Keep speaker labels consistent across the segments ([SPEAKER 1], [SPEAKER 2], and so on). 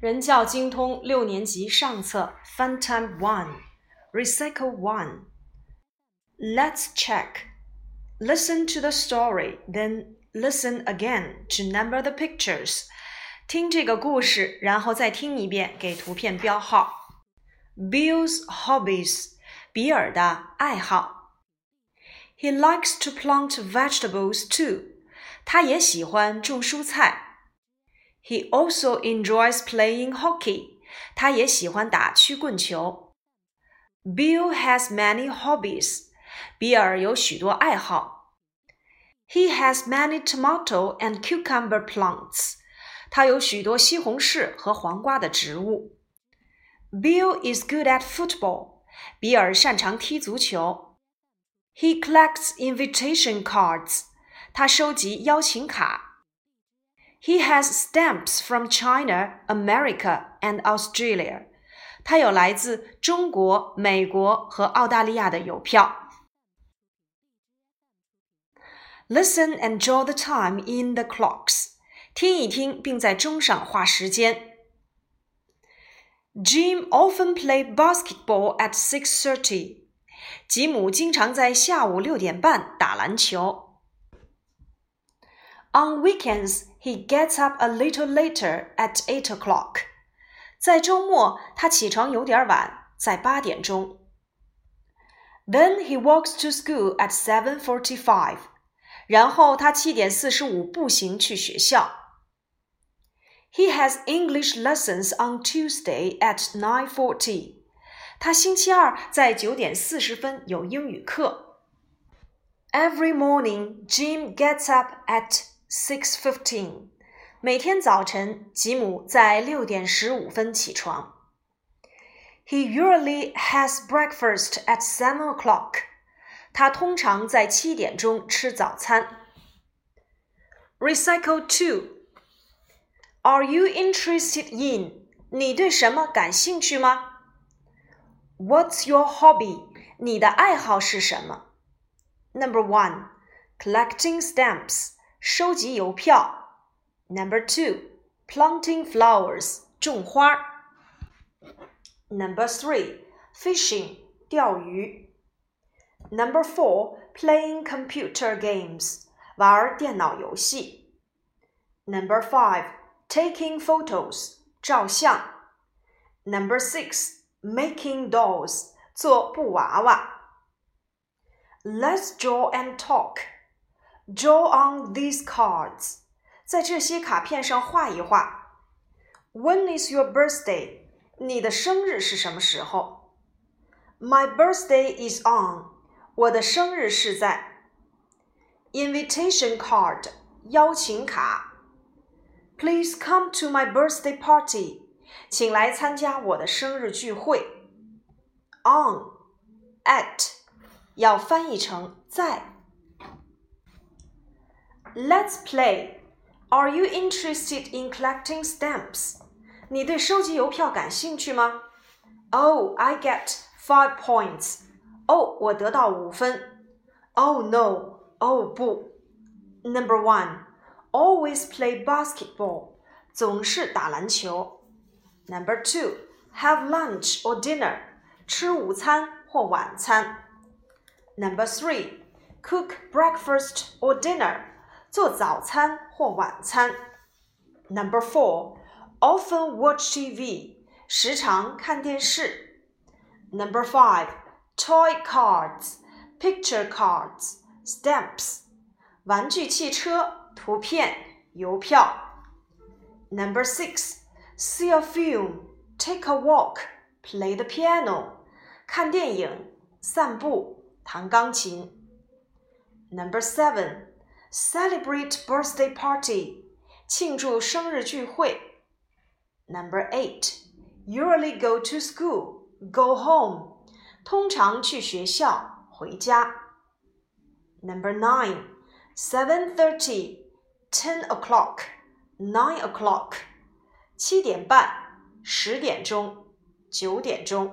[SPEAKER 1] 人教精通六年级上册 Fun Time One Recycle One. Let's check. Listen to the story, then listen again to number the pictures. 听这个故事，然后再听一遍，给图片标号。Bill's hobbies. 比尔的爱好。He likes to plant vegetables too. 他也喜欢种蔬菜。 he also enjoys playing hockey. 他也喜欢打曲棍球。Bill has many hobbies. 比尔有许多爱好。He has many tomato and cucumber plants. 他有许多西红柿和黄瓜的植物。Bill is good at football. 比尔擅长踢足球。He collects invitation cards. 他收集邀请卡。 he has stamps from China, America, and Australia. 他有来自中国、美国和澳大利亚的邮票。Listen and draw the time in the clocks. 听一听，并在钟上画时间。Jim often play basketball at six thirty. 吉姆经常在下午六点半打篮球。on weekends, he gets up a little later at eight o'clock. 在周末，他起床有点晚，在八点钟。Then he walks to school at seven forty-five. 然后他七点四十五步行去学校。He has English lessons on Tuesday at nine forty. 他星期二在九点四十分有英语课。Every morning, Jim gets up at Six fifteen，每天早晨，吉姆在六点十五分起床。He usually has breakfast at seven o'clock。他通常在七点钟吃早餐。Recycle two。Are you interested in？你对什么感兴趣吗？What's your hobby？你的爱好是什么？Number one, collecting stamps。 收集邮票。Number two, planting flowers，种花。Number three, fishing，钓鱼。Number four, playing computer games，玩电脑游戏。Number five, taking photos，照相。Number six, making dolls，做布娃娃。Let's draw and talk. Draw on these cards，在这些卡片上画一画。When is your birthday？你的生日是什么时候？My birthday is on，我的生日是在。Invitation card，邀请卡。Please come to my birthday party，请来参加我的生日聚会。On，at，要翻译成在。 Let's play. Are you interested in collecting stamps? 你对收集邮票感兴趣吗？Oh, I get five points. 哦，我得到五分。Oh no. 哦不。Number one. Always play basketball. 总是打篮球。Number two. Have lunch or dinner. 吃午餐或晚餐。Number three. Cook breakfast or dinner. 做早餐或晚餐。Number four, often watch TV，时常看电视。Number five, toy cards, picture cards, stamps，玩具汽车、图片、邮票。Number six, see a film, take a walk, play the piano，看电影、散步、弹钢琴。Number seven celebrate birthday party，庆祝生日聚会。Number eight, usually go to school, go home，通常去学校，回家。Number nine, seven thirty, ten o'clock, nine o'clock，七点半，十点钟，九点钟。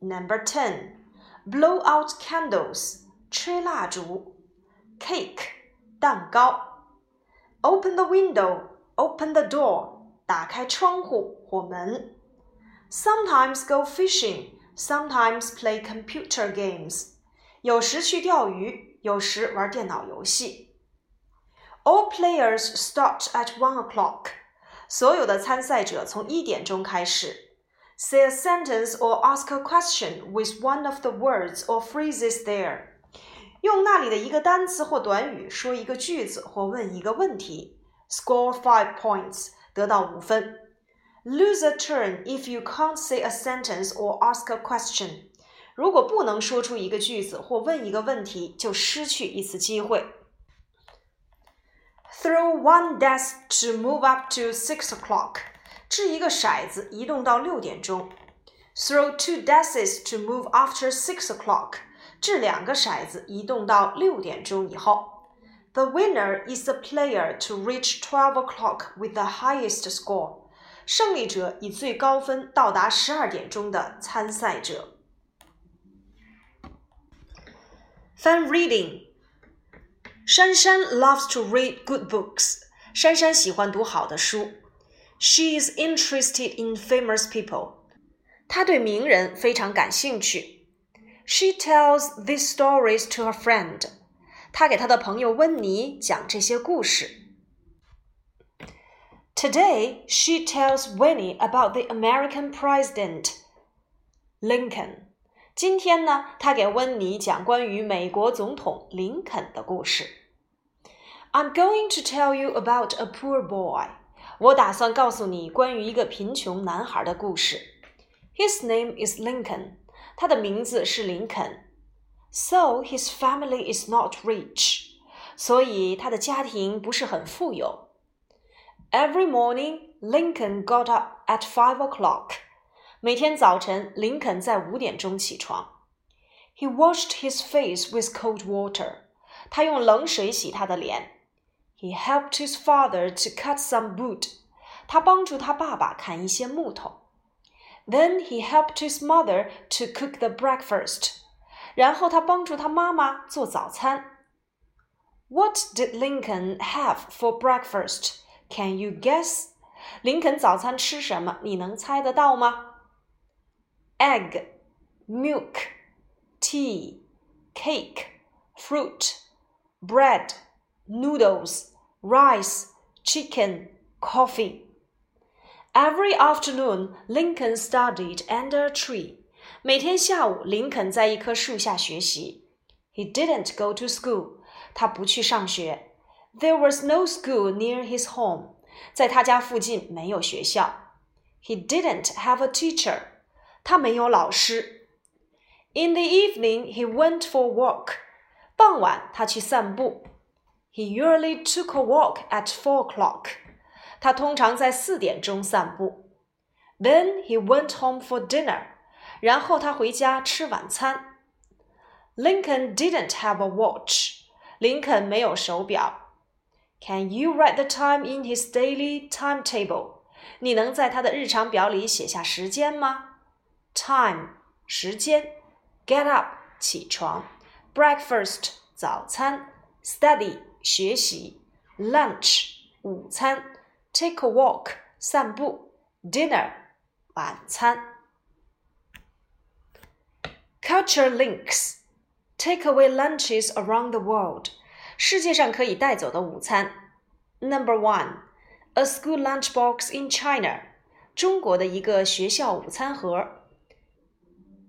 [SPEAKER 1] Number ten, blow out candles，吹蜡烛。 cake 蛋糕。Open the window, open the door 打开窗户或门。Sometimes go fishing, sometimes play computer games. 有时去钓鱼，有时玩电脑游戏。All players start at one o'clock. 所有的参赛者从一点钟开始。Say a sentence or ask a question with one of the words or phrases there. 用那里的一个单词或短语说一个句子或问一个问题。Score five points，得到五分。Lose a turn if you can't say a sentence or ask a question. 如果不能说出一个句子或问一个问题，就失去一次机会。Throw one dice to move up to six o'clock. 掷一个骰子，移动到六点钟。Throw two dice to move after six o'clock. 掷两个骰子，移动到六点钟以后。The winner is the player to reach twelve o'clock with the highest score. 胜利者以最高分到达十二点钟的参赛者。Fun reading. 珊珊 loves to read good books. 珊珊喜欢读好的书。She is interested in famous people. 她对名人非常感兴趣。 She tells these stories to her friend. 她给她的朋友温妮讲这些故事。Today, she tells Winnie about the American president, Lincoln. 今天呢，她给温妮讲关于美国总统林肯的故事。I'm going to tell you about a poor boy. 我打算告诉你关于一个贫穷男孩的故事。His name is Lincoln. 他的名字是林肯。So his family is not rich. 所以他的家庭不是很富有。Every morning, Lincoln got up at five o'clock. 每天早晨，林肯在五点钟起床。He washed his face with cold water. 他用冷水洗他的脸。He helped his father to cut some wood. 他帮助他爸爸砍一些木头。 Then he helped his mother to cook the breakfast. 然后他帮助他妈妈做早餐。What did Lincoln have for breakfast? Can you guess? 林肯早餐吃什么？你能猜得到吗？Egg, milk, tea, cake, fruit, bread noodles, rice, chicken, coffee. Every afternoon, Lincoln studied under a tree. 每天下午，林肯在一棵树下学习。He didn't go to school. 他不去上学。There was no school near his home. 在他家附近没有学校。He didn't have a teacher. 他没有老师。In the evening, he went for a walk. 傍晚，他去散步。he usually took a walk at four o'clock. 他通常在四点钟散步。Then he went home for dinner. 然后他回家吃晚餐。Lincoln didn't have a watch. 林肯没有手表。Can you write the time in his daily timetable? 你能在他的日常表里写下时间吗？Time 时间，get up 起床，breakfast 早餐，study 学习，lunch 午餐 ，take a walk 散步，dinner 晚餐。Culture links take away lunches around the world 世界上可以带走的午餐。Number one, a school lunchbox in China 中国的一个学校午餐盒。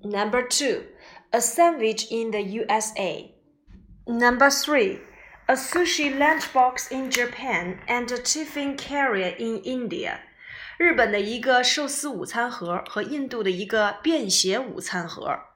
[SPEAKER 1] Number two, a sandwich in the USA. Number three A sushi lunchbox in Japan and a tiffin carrier in India。日本的一个寿司午餐盒和印度的一个便携午餐盒。